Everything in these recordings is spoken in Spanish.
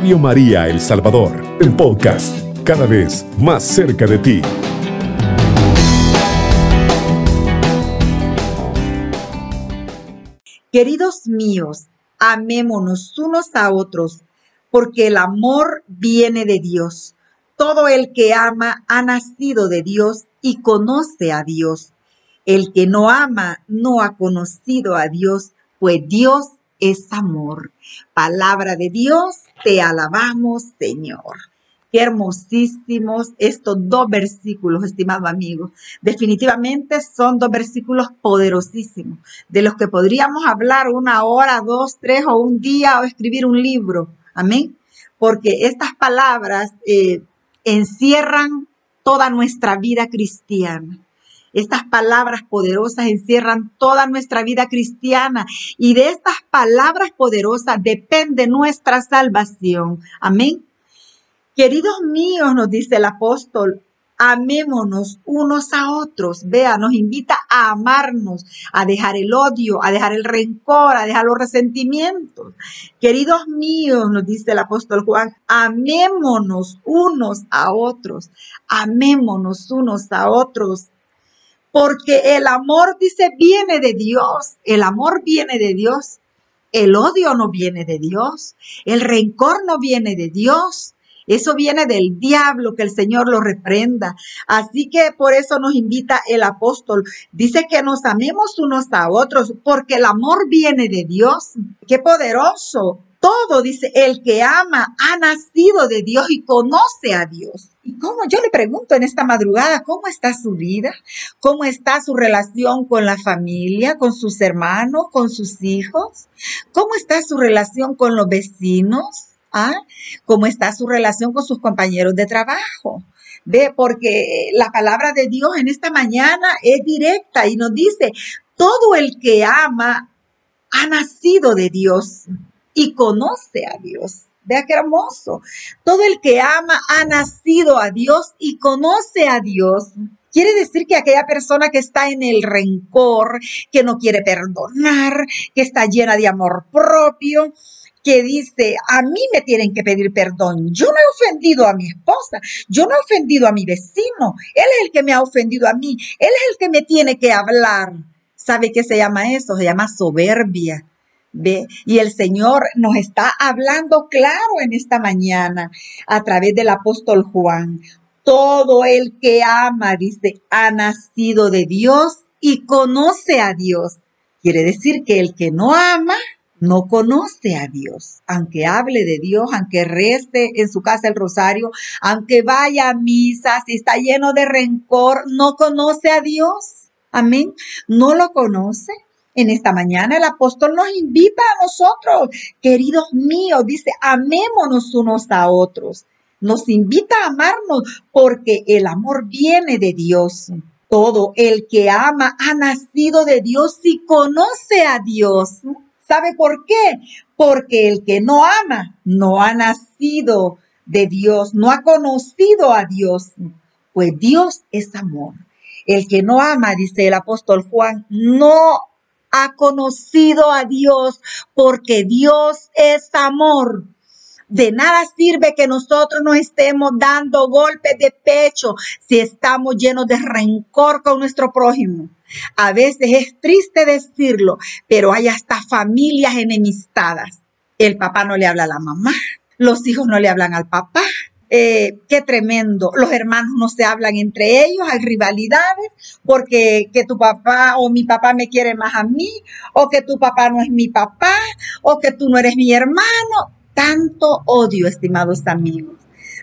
María El Salvador, el podcast, cada vez más cerca de ti. Queridos míos, amémonos unos a otros, porque el amor viene de Dios. Todo el que ama ha nacido de Dios y conoce a Dios. El que no ama no ha conocido a Dios, pues Dios es amor. Palabra de Dios, te alabamos, Señor. Qué hermosísimos estos dos versículos, estimado amigo. Definitivamente son dos versículos poderosísimos, de los que podríamos hablar una hora, dos, tres o un día o escribir un libro. Amén. Porque estas palabras eh, encierran toda nuestra vida cristiana. Estas palabras poderosas encierran toda nuestra vida cristiana y de estas palabras poderosas depende nuestra salvación. Amén. Queridos míos, nos dice el apóstol, amémonos unos a otros. Vea, nos invita a amarnos, a dejar el odio, a dejar el rencor, a dejar los resentimientos. Queridos míos, nos dice el apóstol Juan, amémonos unos a otros, amémonos unos a otros porque el amor, dice, viene de Dios. El amor viene de Dios. El odio no viene de Dios. El rencor no viene de Dios. Eso viene del diablo, que el Señor lo reprenda. Así que por eso nos invita el apóstol. Dice que nos amemos unos a otros, porque el amor viene de Dios. Qué poderoso. Todo, dice, el que ama ha nacido de Dios y conoce a Dios. ¿Y cómo? Yo le pregunto en esta madrugada, ¿cómo está su vida? ¿Cómo está su relación con la familia, con sus hermanos, con sus hijos? ¿Cómo está su relación con los vecinos? ¿Ah? ¿Cómo está su relación con sus compañeros de trabajo? Ve, porque la palabra de Dios en esta mañana es directa y nos dice, todo el que ama ha nacido de Dios y conoce a Dios. Vea qué hermoso. Todo el que ama ha nacido a Dios y conoce a Dios. Quiere decir que aquella persona que está en el rencor, que no quiere perdonar, que está llena de amor propio, que dice, a mí me tienen que pedir perdón. Yo no he ofendido a mi esposa, yo no he ofendido a mi vecino, él es el que me ha ofendido a mí, él es el que me tiene que hablar. ¿Sabe qué se llama eso? Se llama soberbia. ¿Ve? Y el Señor nos está hablando claro en esta mañana a través del apóstol Juan. Todo el que ama, dice, ha nacido de Dios y conoce a Dios. Quiere decir que el que no ama, no conoce a Dios. Aunque hable de Dios, aunque reste en su casa el rosario, aunque vaya a misa, si está lleno de rencor, no conoce a Dios. Amén. No lo conoce. En esta mañana el apóstol nos invita a nosotros, queridos míos, dice, amémonos unos a otros. Nos invita a amarnos porque el amor viene de Dios. Todo el que ama ha nacido de Dios y conoce a Dios. ¿Sabe por qué? Porque el que no ama no ha nacido de Dios, no ha conocido a Dios. Pues Dios es amor. El que no ama, dice el apóstol Juan, no ha conocido a Dios porque Dios es amor. De nada sirve que nosotros nos estemos dando golpes de pecho si estamos llenos de rencor con nuestro prójimo. A veces es triste decirlo, pero hay hasta familias enemistadas. El papá no le habla a la mamá, los hijos no le hablan al papá, eh, qué tremendo. Los hermanos no se hablan entre ellos, hay rivalidades, porque que tu papá o mi papá me quiere más a mí, o que tu papá no es mi papá, o que tú no eres mi hermano. Tanto odio, estimados amigos.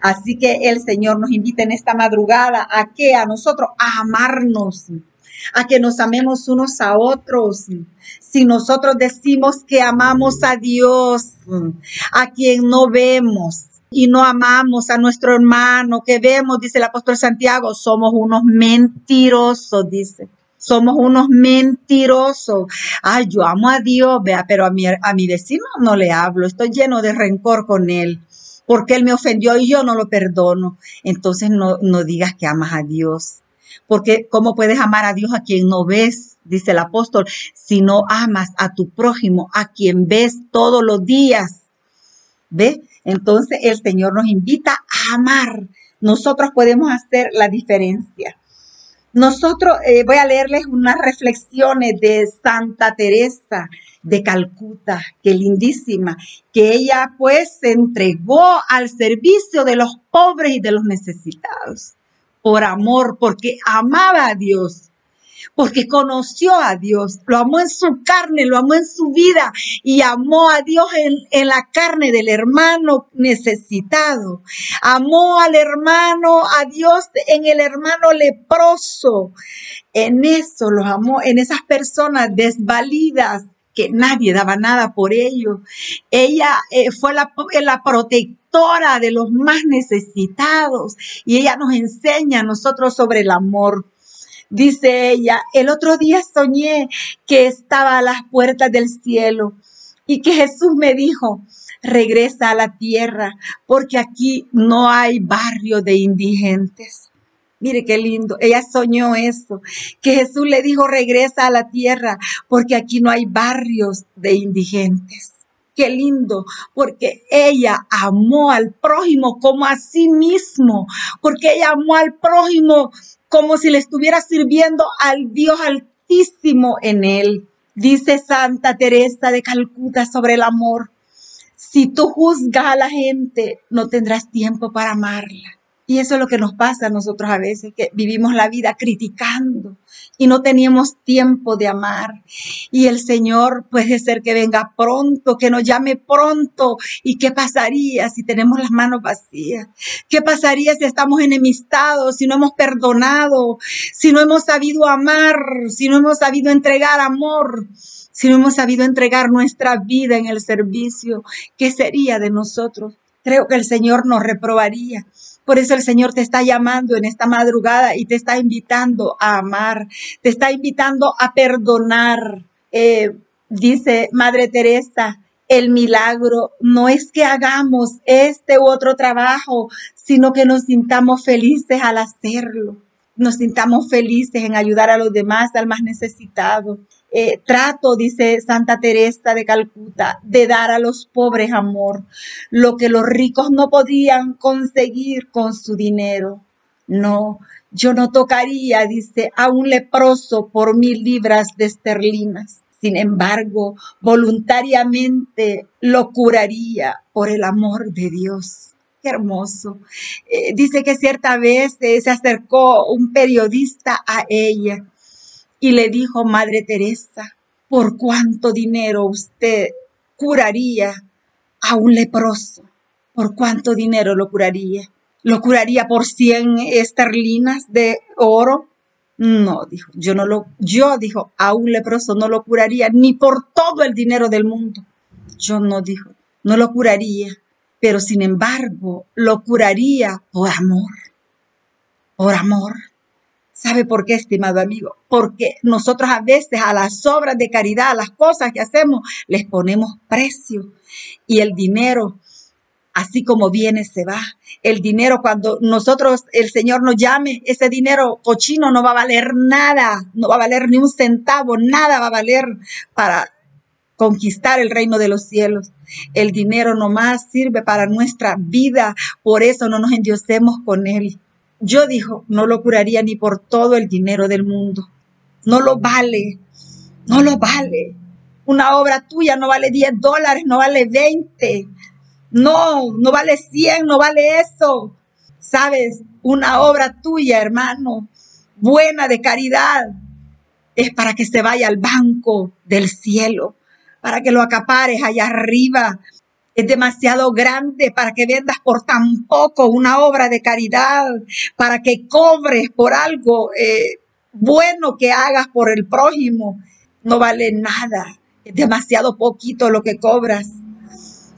Así que el Señor nos invita en esta madrugada a que a nosotros a amarnos, a que nos amemos unos a otros. Si nosotros decimos que amamos a Dios, a quien no vemos, y no amamos a nuestro hermano que vemos, dice el apóstol Santiago, somos unos mentirosos, dice. Somos unos mentirosos. Ay, yo amo a Dios, vea, pero a mi, a mi vecino no le hablo, estoy lleno de rencor con él porque él me ofendió y yo no lo perdono. Entonces no, no digas que amas a Dios. Porque ¿cómo puedes amar a Dios a quien no ves? Dice el apóstol, si no amas a tu prójimo, a quien ves todos los días. ¿Ve? Entonces el Señor nos invita a amar. Nosotros podemos hacer la diferencia. Nosotros, eh, voy a leerles unas reflexiones de Santa Teresa de Calcuta, que lindísima, que ella pues se entregó al servicio de los pobres y de los necesitados, por amor, porque amaba a Dios porque conoció a Dios, lo amó en su carne, lo amó en su vida y amó a Dios en, la carne del hermano necesitado. Amó al hermano, a Dios en el hermano leproso. En eso los amó, en esas personas desvalidas que nadie daba nada por ellos. Ella eh, fue la, la protectora de los más necesitados y ella nos enseña a nosotros sobre el amor. Dice ella, el otro día soñé que estaba a las puertas del cielo y que Jesús me dijo, regresa a la tierra porque aquí no hay barrio de indigentes. Mire qué lindo. Ella soñó eso, que Jesús le dijo, regresa a la tierra porque aquí no hay barrios de indigentes. Qué lindo, porque ella amó al prójimo como a sí mismo, porque ella amó al prójimo como si le estuviera sirviendo al Dios altísimo en él. Dice Santa Teresa de Calcuta sobre el amor, si tú juzgas a la gente, no tendrás tiempo para amarla. Y eso es lo que nos pasa a nosotros a veces, que vivimos la vida criticando y no teníamos tiempo de amar. Y el Señor puede ser que venga pronto, que nos llame pronto. ¿Y qué pasaría si tenemos las manos vacías? ¿Qué pasaría si estamos enemistados, si no hemos perdonado, si no hemos sabido amar, si no hemos sabido entregar amor? Si no hemos sabido entregar nuestra vida en el servicio, ¿qué sería de nosotros? Creo que el Señor nos reprobaría por eso el Señor te está llamando en esta madrugada y te está invitando a amar, te está invitando a perdonar. Eh, dice Madre Teresa, el milagro no es que hagamos este u otro trabajo, sino que nos sintamos felices al hacerlo, nos sintamos felices en ayudar a los demás, al más necesitado. Eh, trato, dice Santa Teresa de Calcuta, de dar a los pobres amor, lo que los ricos no podían conseguir con su dinero. No, yo no tocaría, dice, a un leproso por mil libras de esterlinas. Sin embargo, voluntariamente lo curaría por el amor de Dios. Qué hermoso. Eh, dice que cierta vez eh, se acercó un periodista a ella y le dijo, Madre Teresa, ¿por cuánto dinero usted curaría a un leproso? ¿Por cuánto dinero lo curaría? ¿Lo curaría por 100 esterlinas de oro? No, dijo, yo no lo, yo dijo, a un leproso no lo curaría ni por todo el dinero del mundo. Yo no dijo, no lo curaría, pero sin embargo lo curaría por amor, por amor. ¿Sabe por qué, estimado amigo? Porque nosotros a veces a las obras de caridad, a las cosas que hacemos, les ponemos precio. Y el dinero, así como viene, se va. El dinero, cuando nosotros, el Señor nos llame, ese dinero cochino no va a valer nada, no va a valer ni un centavo, nada va a valer para conquistar el reino de los cielos. El dinero nomás sirve para nuestra vida, por eso no nos endiosemos con él. Yo dijo, no lo curaría ni por todo el dinero del mundo. No lo vale, no lo vale. Una obra tuya no vale 10 dólares, no vale 20. No, no vale 100, no vale eso. Sabes, una obra tuya, hermano, buena de caridad, es para que se vaya al banco del cielo, para que lo acapares allá arriba, es demasiado grande para que vendas por tan poco una obra de caridad, para que cobres por algo eh, bueno que hagas por el prójimo. No vale nada, es demasiado poquito lo que cobras.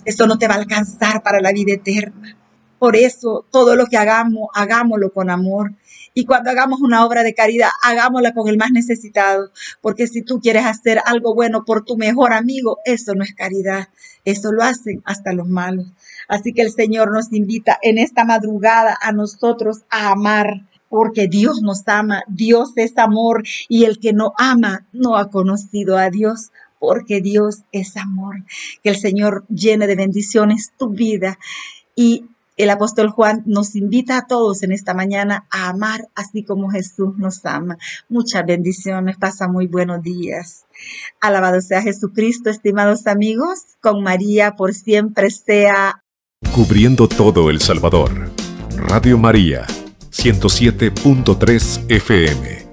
Eso no te va a alcanzar para la vida eterna. Por eso, todo lo que hagamos, hagámoslo con amor. Y cuando hagamos una obra de caridad, hagámosla con el más necesitado, porque si tú quieres hacer algo bueno por tu mejor amigo, eso no es caridad, eso lo hacen hasta los malos. Así que el Señor nos invita en esta madrugada a nosotros a amar, porque Dios nos ama, Dios es amor y el que no ama no ha conocido a Dios, porque Dios es amor. Que el Señor llene de bendiciones tu vida y el apóstol Juan nos invita a todos en esta mañana a amar así como Jesús nos ama. Muchas bendiciones, pasa muy buenos días. Alabado sea Jesucristo, estimados amigos, con María por siempre sea. Cubriendo todo El Salvador. Radio María, 107.3 FM.